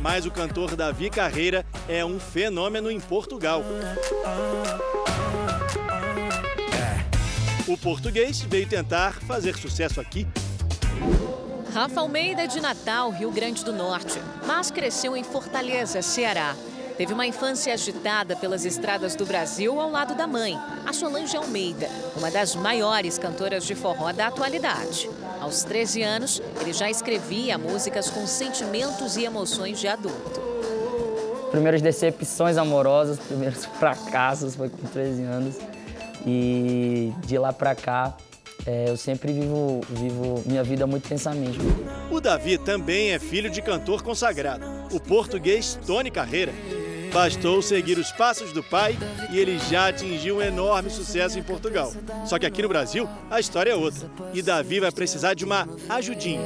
Mas o cantor Davi Carreira é um fenômeno em Portugal. O português veio tentar fazer sucesso aqui. Rafa Almeida de Natal, Rio Grande do Norte, mas cresceu em Fortaleza, Ceará. Teve uma infância agitada pelas estradas do Brasil ao lado da mãe, a Solange Almeida, uma das maiores cantoras de forró da atualidade. Aos 13 anos, ele já escrevia músicas com sentimentos e emoções de adulto. Primeiras decepções amorosas, primeiros fracassos foi com 13 anos. E de lá pra cá, é, eu sempre vivo, vivo minha vida muito intensamente. O Davi também é filho de cantor consagrado, o português Tony Carreira. Bastou seguir os passos do pai e ele já atingiu um enorme sucesso em Portugal. Só que aqui no Brasil, a história é outra. E Davi vai precisar de uma ajudinha.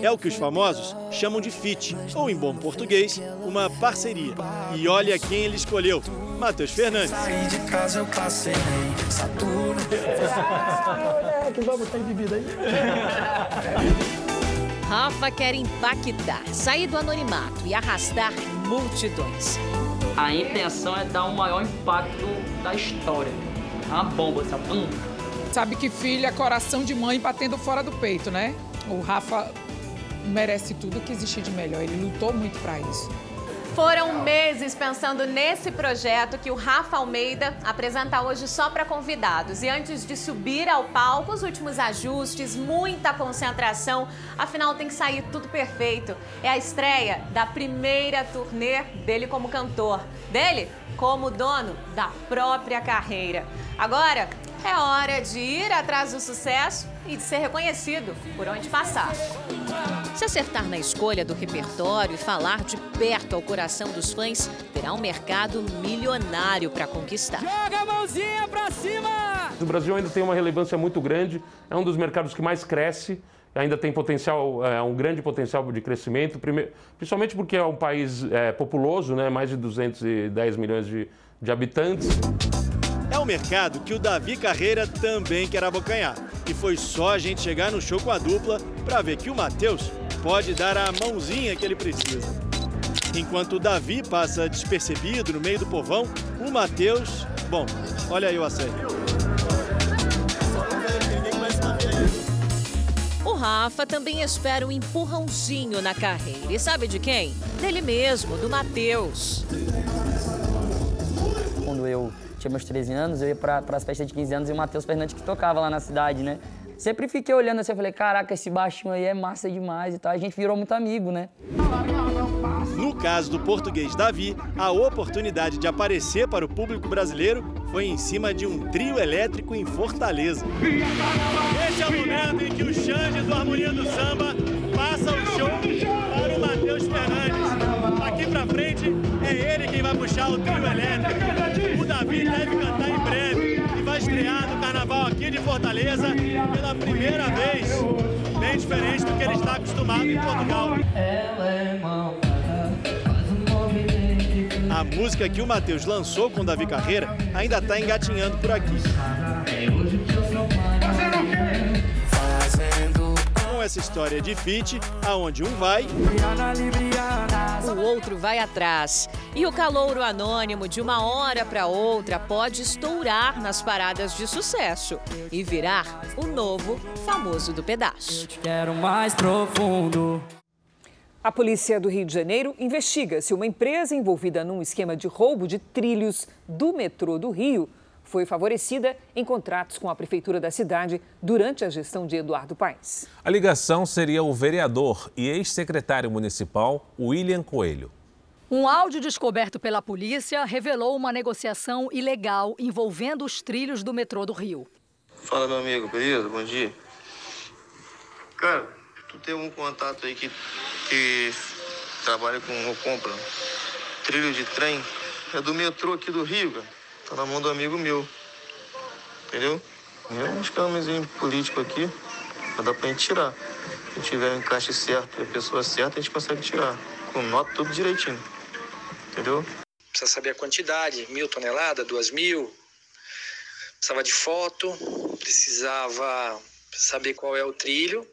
É o que os famosos chamam de fit, ou em bom português, uma parceria. E olha quem ele escolheu: Matheus Fernandes. É, que vamos ter bebida aí. Rafa quer impactar, sair do anonimato e arrastar multidões. A intenção é dar o maior impacto da história. Uma bomba, essa bum. Sabe que filho é coração de mãe batendo fora do peito, né? O Rafa merece tudo que existe de melhor. Ele lutou muito para isso. Foram meses pensando nesse projeto que o Rafa Almeida apresenta hoje só para convidados. E antes de subir ao palco, os últimos ajustes, muita concentração, afinal tem que sair tudo perfeito. É a estreia da primeira turnê dele como cantor, dele como dono da própria carreira. Agora é hora de ir atrás do sucesso e de ser reconhecido por onde passar. Se acertar na escolha do repertório e falar de perto ao coração dos fãs, terá um mercado milionário para conquistar. Joga a mãozinha para cima! O Brasil ainda tem uma relevância muito grande, é um dos mercados que mais cresce, ainda tem potencial, é, um grande potencial de crescimento, principalmente porque é um país é, populoso, né, mais de 210 milhões de, de habitantes. É um mercado que o Davi Carreira também quer abocanhar. E foi só a gente chegar no show com a dupla para ver que o Matheus pode dar a mãozinha que ele precisa. Enquanto o Davi passa despercebido no meio do povão, o Matheus. Bom, olha aí o assédio. O Rafa também espera um empurrãozinho na carreira. E sabe de quem? Dele mesmo, do Matheus. Quando eu tinha meus 13 anos, eu ia para as festas de 15 anos e o Matheus Fernandes que tocava lá na cidade, né? Sempre fiquei olhando assim, eu falei, caraca, esse baixinho aí é massa demais e tal. A gente virou muito amigo, né? No caso do português Davi, a oportunidade de aparecer para o público brasileiro foi em cima de um trio elétrico em Fortaleza. Esse é o momento em que o Xande do Harmonia do Samba passa o show para o Matheus Fernandes. Aqui pra frente é ele quem vai puxar o trio elétrico. O Davi deve cantar em breve e vai estrear no carnaval aqui de Fortaleza pela primeira vez. Bem diferente do que ele está acostumado em Portugal. A música que o Matheus lançou com o Davi Carreira ainda está engatinhando por aqui. Com essa história de fit, aonde um vai, o outro vai atrás. E o calouro anônimo, de uma hora para outra, pode estourar nas paradas de sucesso e virar o novo famoso do pedaço. Quero mais profundo. A polícia do Rio de Janeiro investiga se uma empresa envolvida num esquema de roubo de trilhos do metrô do Rio foi favorecida em contratos com a prefeitura da cidade durante a gestão de Eduardo Paes. A ligação seria o vereador e ex-secretário municipal William Coelho. Um áudio descoberto pela polícia revelou uma negociação ilegal envolvendo os trilhos do metrô do Rio. Fala, meu amigo, beleza? Bom dia. Cara, tu tem um contato aí que, que trabalha com ou compra trilho de trem? É do metrô aqui do Rio, cara. Tá na mão do amigo meu. Entendeu? É um escândalozinho político aqui. Mas dá pra gente tirar. Se tiver o encaixe certo e a pessoa certa, a gente consegue tirar. Com nota tudo direitinho. Entendeu? Precisa saber a quantidade, mil toneladas, duas mil. Precisava de foto, precisava saber qual é o trilho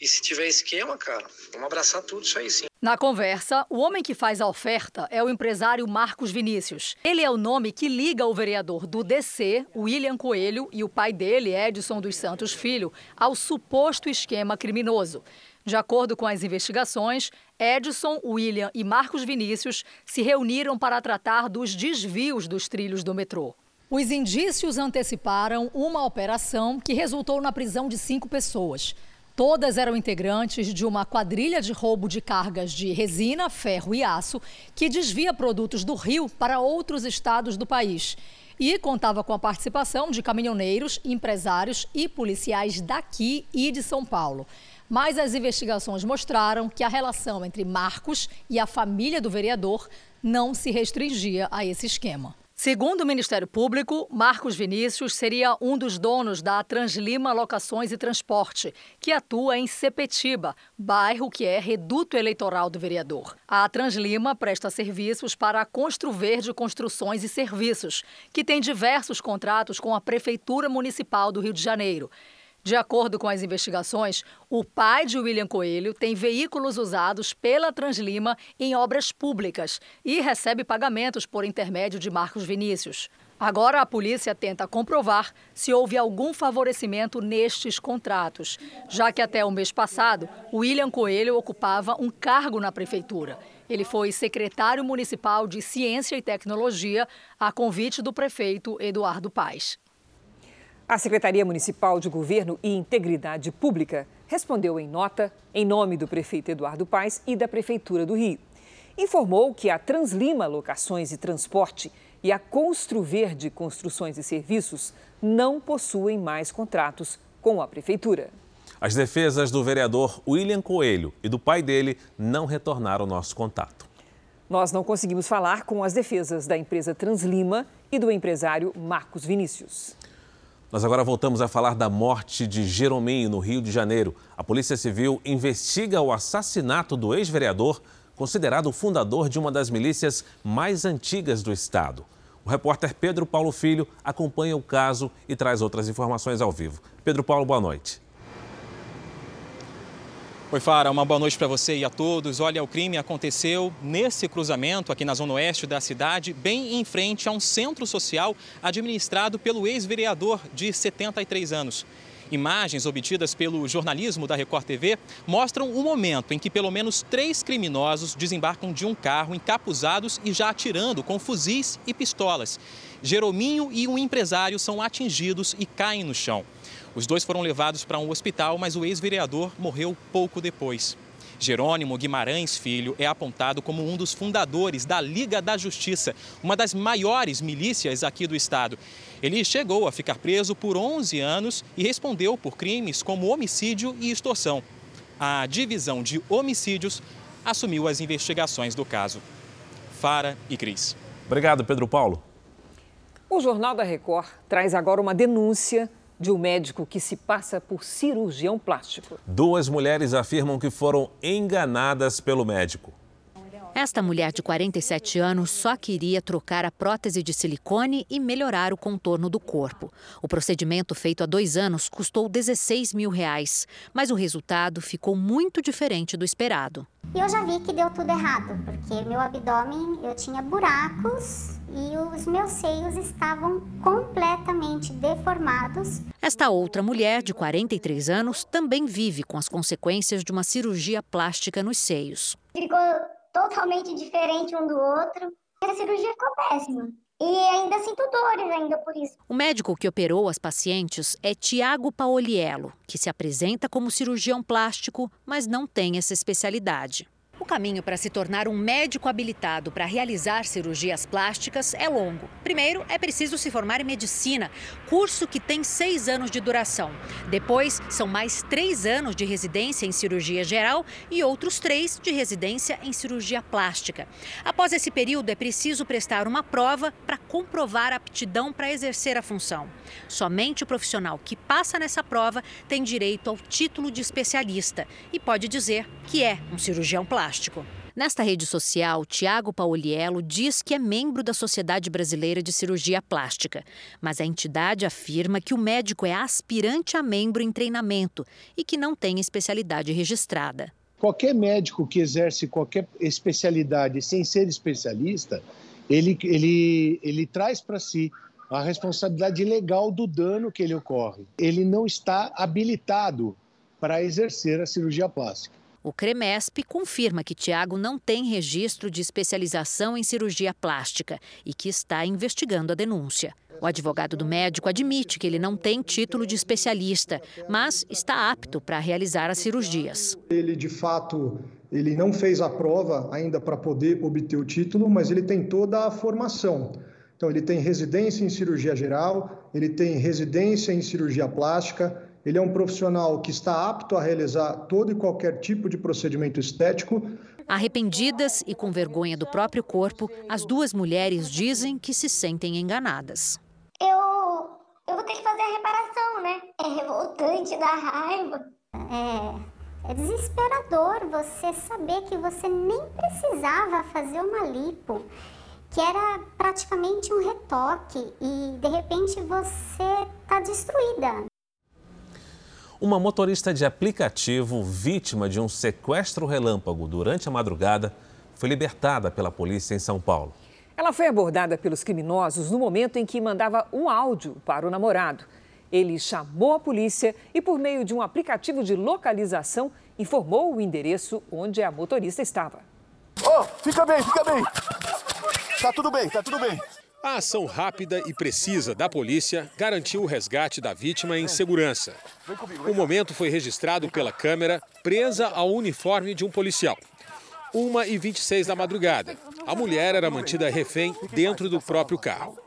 E se tiver esquema, cara, vamos abraçar tudo isso aí sim. Na conversa, o homem que faz a oferta é o empresário Marcos Vinícius. Ele é o nome que liga o vereador do DC, William Coelho, e o pai dele, Edson dos Santos Filho, ao suposto esquema criminoso. De acordo com as investigações, Edson, William e Marcos Vinícius se reuniram para tratar dos desvios dos trilhos do metrô. Os indícios anteciparam uma operação que resultou na prisão de cinco pessoas. Todas eram integrantes de uma quadrilha de roubo de cargas de resina, ferro e aço que desvia produtos do Rio para outros estados do país. E contava com a participação de caminhoneiros, empresários e policiais daqui e de São Paulo. Mas as investigações mostraram que a relação entre Marcos e a família do vereador não se restringia a esse esquema. Segundo o Ministério Público, Marcos Vinícius seria um dos donos da Translima Locações e Transporte, que atua em Sepetiba, bairro que é reduto eleitoral do vereador. A Translima presta serviços para a Constru Verde Construções e Serviços, que tem diversos contratos com a Prefeitura Municipal do Rio de Janeiro. De acordo com as investigações, o pai de William Coelho tem veículos usados pela Translima em obras públicas e recebe pagamentos por intermédio de Marcos Vinícius. Agora a polícia tenta comprovar se houve algum favorecimento nestes contratos, já que até o mês passado, William Coelho ocupava um cargo na prefeitura. Ele foi secretário municipal de Ciência e Tecnologia a convite do prefeito Eduardo Paes. A Secretaria Municipal de Governo e Integridade Pública respondeu em nota, em nome do prefeito Eduardo Paes e da Prefeitura do Rio. Informou que a Translima Locações e Transporte e a Constru Verde Construções e Serviços não possuem mais contratos com a Prefeitura. As defesas do vereador William Coelho e do pai dele não retornaram nosso contato. Nós não conseguimos falar com as defesas da empresa Translima e do empresário Marcos Vinícius. Nós agora voltamos a falar da morte de Jerominho, no Rio de Janeiro. A Polícia Civil investiga o assassinato do ex-vereador, considerado o fundador de uma das milícias mais antigas do estado. O repórter Pedro Paulo Filho acompanha o caso e traz outras informações ao vivo. Pedro Paulo, boa noite. Oi, Fara, uma boa noite para você e a todos. Olha, o crime aconteceu nesse cruzamento aqui na zona oeste da cidade, bem em frente a um centro social administrado pelo ex-vereador de 73 anos. Imagens obtidas pelo jornalismo da Record TV mostram o momento em que pelo menos três criminosos desembarcam de um carro encapuzados e já atirando com fuzis e pistolas. Jerominho e um empresário são atingidos e caem no chão. Os dois foram levados para um hospital, mas o ex-vereador morreu pouco depois. Jerônimo Guimarães Filho é apontado como um dos fundadores da Liga da Justiça, uma das maiores milícias aqui do estado. Ele chegou a ficar preso por 11 anos e respondeu por crimes como homicídio e extorsão. A divisão de homicídios assumiu as investigações do caso. Fara e Cris. Obrigado, Pedro Paulo. O Jornal da Record traz agora uma denúncia de um médico que se passa por cirurgião plástico. Duas mulheres afirmam que foram enganadas pelo médico. Esta mulher de 47 anos só queria trocar a prótese de silicone e melhorar o contorno do corpo. O procedimento feito há dois anos custou 16 mil reais, mas o resultado ficou muito diferente do esperado. E eu já vi que deu tudo errado, porque meu abdômen eu tinha buracos e os meus seios estavam completamente deformados. Esta outra mulher, de 43 anos, também vive com as consequências de uma cirurgia plástica nos seios. Ficou totalmente diferente um do outro. A cirurgia ficou péssima. E ainda sinto dores ainda por isso. O médico que operou as pacientes é Tiago Paoliello, que se apresenta como cirurgião plástico, mas não tem essa especialidade. Caminho para se tornar um médico habilitado para realizar cirurgias plásticas é longo. Primeiro, é preciso se formar em medicina, curso que tem seis anos de duração. Depois, são mais três anos de residência em cirurgia geral e outros três de residência em cirurgia plástica. Após esse período, é preciso prestar uma prova para comprovar a aptidão para exercer a função. Somente o profissional que passa nessa prova tem direito ao título de especialista e pode dizer que é um cirurgião plástico. Nesta rede social, Tiago Pauliello diz que é membro da Sociedade Brasileira de Cirurgia Plástica, mas a entidade afirma que o médico é aspirante a membro em treinamento e que não tem especialidade registrada. Qualquer médico que exerce qualquer especialidade sem ser especialista, ele, ele, ele traz para si a responsabilidade legal do dano que ele ocorre. Ele não está habilitado para exercer a cirurgia plástica. O CREMESP confirma que Tiago não tem registro de especialização em cirurgia plástica e que está investigando a denúncia. O advogado do médico admite que ele não tem título de especialista, mas está apto para realizar as cirurgias. Ele, de fato, ele não fez a prova ainda para poder obter o título, mas ele tem toda a formação. Então, ele tem residência em cirurgia geral, ele tem residência em cirurgia plástica, ele é um profissional que está apto a realizar todo e qualquer tipo de procedimento estético. Arrependidas e com vergonha do próprio corpo, as duas mulheres dizem que se sentem enganadas. Eu, eu vou ter que fazer a reparação, né? É revoltante, dá raiva. É, é desesperador você saber que você nem precisava fazer uma lipo, que era praticamente um retoque e de repente você está destruída. Uma motorista de aplicativo vítima de um sequestro relâmpago durante a madrugada foi libertada pela polícia em São Paulo. Ela foi abordada pelos criminosos no momento em que mandava um áudio para o namorado. Ele chamou a polícia e, por meio de um aplicativo de localização, informou o endereço onde a motorista estava. Oh, fica bem, fica bem. Tá tudo bem, tá tudo bem. A ação rápida e precisa da polícia garantiu o resgate da vítima em segurança. O momento foi registrado pela câmera presa ao uniforme de um policial. 1 e 26 da madrugada. A mulher era mantida refém dentro do próprio carro.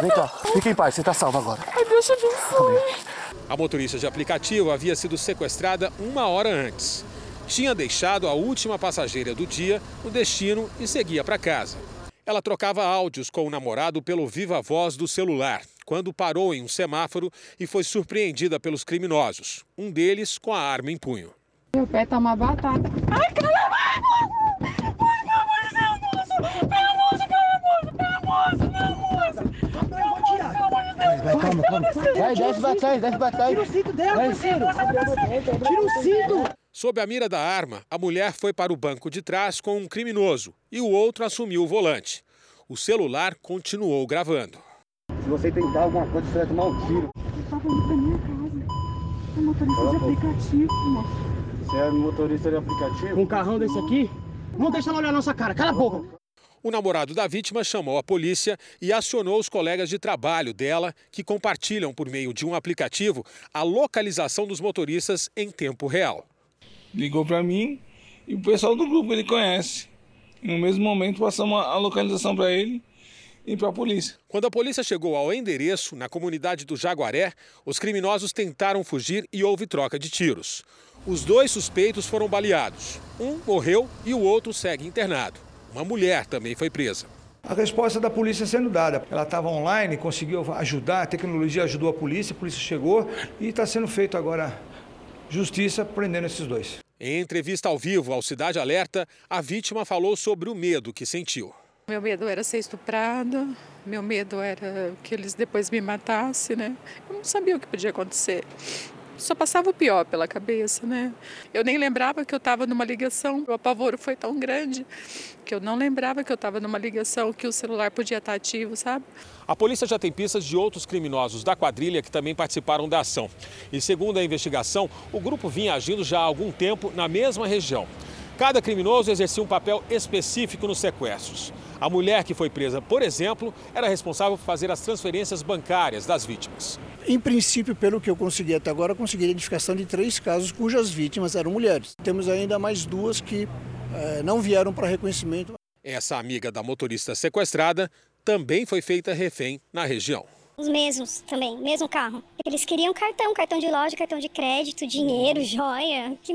Vem cá, fica em paz, você está salvo agora. Ai, Deus te abençoe. A motorista de aplicativo havia sido sequestrada uma hora antes. Tinha deixado a última passageira do dia no destino e seguia para casa. Ela trocava áudios com o namorado pelo viva voz do celular, quando parou em um semáforo e foi surpreendida pelos criminosos, um deles com a arma em punho. Meu pé tá uma batata. Ai, cala vai, moça! Ai, pelo amor de Deus, moça! Pelo amor de Deus, pelo amor de Deus, pelo amor de Deus! Vai, calma, calma. Vai, desce trás, desce trás. Tira o cinto dela, parceiro! Tira o cinto! Sob a mira da arma, a mulher foi para o banco de trás com um criminoso e o outro assumiu o volante. O celular continuou gravando. Se você tentar alguma coisa, você vai tomar um tiro. Eu tava indo pra minha casa. É motorista de aplicativo, moço. Você é motorista de aplicativo? Um carrão desse aqui? Não deixa ela olhar a nossa cara, cala a boca! O namorado da vítima chamou a polícia e acionou os colegas de trabalho dela, que compartilham por meio de um aplicativo a localização dos motoristas em tempo real ligou para mim e o pessoal do grupo ele conhece. No mesmo momento passamos a localização para ele e para a polícia. Quando a polícia chegou ao endereço, na comunidade do Jaguaré, os criminosos tentaram fugir e houve troca de tiros. Os dois suspeitos foram baleados. Um morreu e o outro segue internado. Uma mulher também foi presa. A resposta da polícia sendo dada. Ela estava online, conseguiu ajudar, a tecnologia ajudou a polícia, a polícia chegou e está sendo feito agora justiça prendendo esses dois. Em entrevista ao vivo ao Cidade Alerta, a vítima falou sobre o medo que sentiu. Meu medo era ser estuprada, meu medo era que eles depois me matassem, né? Eu não sabia o que podia acontecer. Só passava o pior pela cabeça, né? Eu nem lembrava que eu estava numa ligação. O apavoro foi tão grande que eu não lembrava que eu estava numa ligação, que o celular podia estar ativo, sabe? A polícia já tem pistas de outros criminosos da quadrilha que também participaram da ação. E segundo a investigação, o grupo vinha agindo já há algum tempo na mesma região. Cada criminoso exercia um papel específico nos sequestros. A mulher que foi presa, por exemplo, era responsável por fazer as transferências bancárias das vítimas. Em princípio, pelo que eu consegui até agora, eu consegui a identificação de três casos cujas vítimas eram mulheres. Temos ainda mais duas que eh, não vieram para reconhecimento. Essa amiga da motorista sequestrada também foi feita refém na região. Os mesmos também, mesmo carro. Eles queriam cartão, cartão de loja, cartão de crédito, dinheiro, joia. Que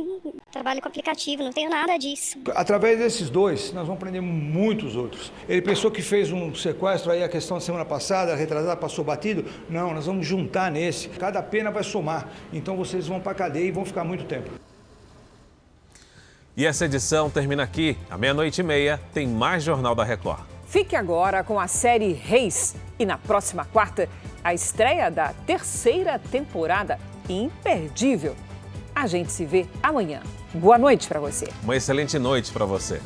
trabalho com aplicativo, não tenho nada disso. Através desses dois, nós vamos prender muitos outros. Ele pensou que fez um sequestro aí, a questão da semana passada, retrasada, passou batido. Não, nós vamos juntar nesse. Cada pena vai somar. Então vocês vão para cadeia e vão ficar muito tempo. E essa edição termina aqui. À meia-noite e meia tem mais Jornal da Record. Fique agora com a série Reis. E na próxima quarta, a estreia da terceira temporada imperdível. A gente se vê amanhã. Boa noite para você. Uma excelente noite para você.